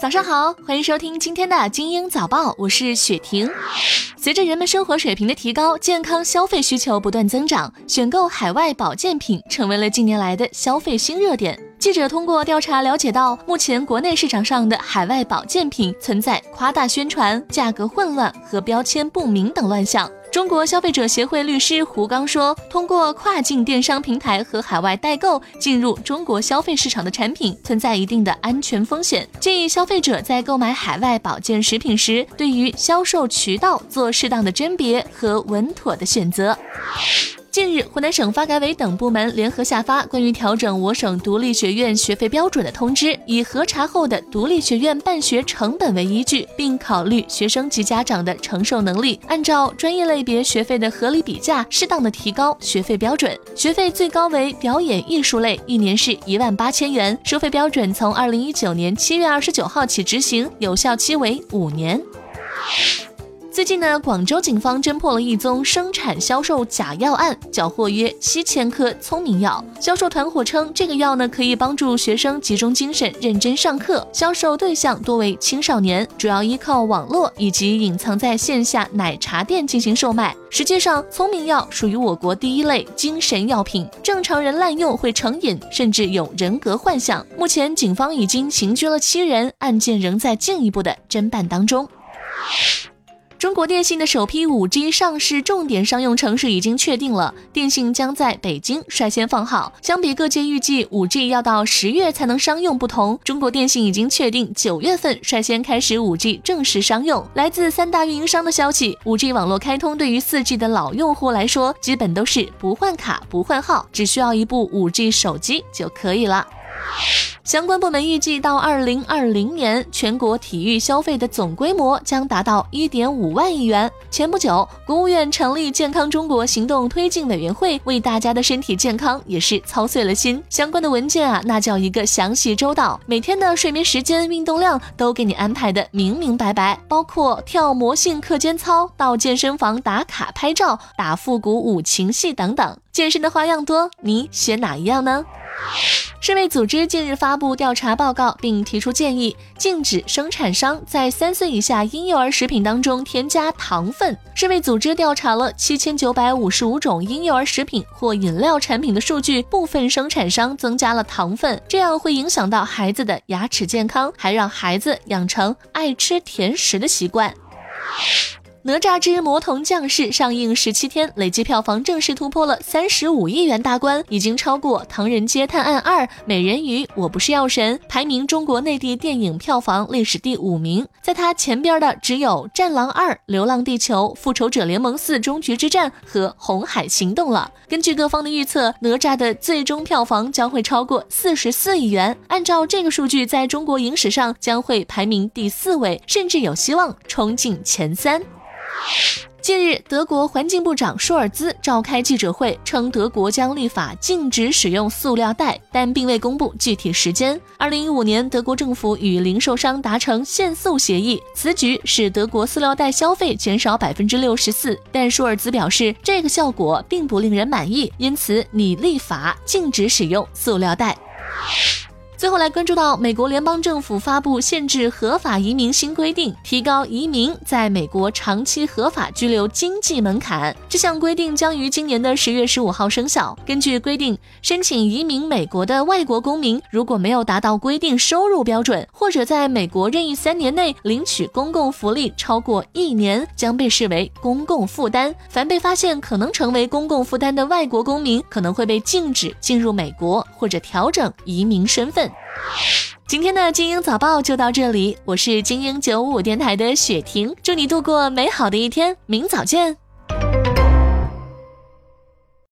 早上好，欢迎收听今天的精英早报，我是雪婷。随着人们生活水平的提高，健康消费需求不断增长，选购海外保健品成为了近年来的消费新热点。记者通过调查了解到，目前国内市场上的海外保健品存在夸大宣传、价格混乱和标签不明等乱象。中国消费者协会律师胡刚说：“通过跨境电商平台和海外代购进入中国消费市场的产品，存在一定的安全风险，建议消费者在购买海外保健食品时，对于销售渠道做适当的甄别和稳妥的选择。”近日，湖南省发改委等部门联合下发关于调整我省独立学院学费标准的通知，以核查后的独立学院办学成本为依据，并考虑学生及家长的承受能力，按照专业类别学费的合理比价，适当的提高学费标准。学费最高为表演艺术类，一年是一万八千元，收费标准从二零一九年七月二十九号起执行，有效期为五年。最近呢，广州警方侦破了一宗生产销售假药案，缴获约七千颗聪明药。销售团伙称，这个药呢可以帮助学生集中精神、认真上课。销售对象多为青少年，主要依靠网络以及隐藏在线下奶茶店进行售卖。实际上，聪明药属于我国第一类精神药品，正常人滥用会成瘾，甚至有人格幻想。目前，警方已经刑拘了七人，案件仍在进一步的侦办当中。中国电信的首批 5G 上市重点商用城市已经确定了，电信将在北京率先放号。相比各界预计 5G 要到十月才能商用不同，中国电信已经确定九月份率先开始 5G 正式商用。来自三大运营商的消息，5G 网络开通对于 4G 的老用户来说，基本都是不换卡不换号，只需要一部 5G 手机就可以了。相关部门预计，到二零二零年，全国体育消费的总规模将达到一点五万亿元。前不久，国务院成立健康中国行动推进委员会，为大家的身体健康也是操碎了心。相关的文件啊，那叫一个详细周到，每天的睡眠时间、运动量都给你安排的明明白白，包括跳魔性课间操、到健身房打卡拍照、打复古舞、情戏等等。健身的花样多，你选哪一样呢？世卫组织近日发布调查报告，并提出建议，禁止生产商在三岁以下婴幼儿食品当中添加糖分。世卫组织调查了七千九百五十五种婴幼儿食品或饮料产品的数据，部分生产商增加了糖分，这样会影响到孩子的牙齿健康，还让孩子养成爱吃甜食的习惯。哪吒之魔童降世上映十七天，累计票房正式突破了三十五亿元大关，已经超过《唐人街探案二》《美人鱼》《我不是药神》，排名中国内地电影票房历史第五名。在它前边的只有《战狼二》《流浪地球》《复仇者联盟四：终局之战》和《红海行动》了。根据各方的预测，哪吒的最终票房将会超过四十四亿元。按照这个数据，在中国影史上将会排名第四位，甚至有希望冲进前三。近日，德国环境部长舒尔兹召开记者会，称德国将立法禁止使用塑料袋，但并未公布具体时间。二零一五年，德国政府与零售商达成限塑协议，此举使德国塑料袋消费减少百分之六十四。但舒尔兹表示，这个效果并不令人满意，因此拟立法禁止使用塑料袋。最后来关注到，美国联邦政府发布限制合法移民新规定，提高移民在美国长期合法居留经济门槛。这项规定将于今年的十月十五号生效。根据规定，申请移民美国的外国公民，如果没有达到规定收入标准，或者在美国任意三年内领取公共福利超过一年，将被视为公共负担。凡被发现可能成为公共负担的外国公民，可能会被禁止进入美国，或者调整移民身份。今天的精英早报就到这里，我是精英九五电台的雪婷，祝你度过美好的一天，明早见。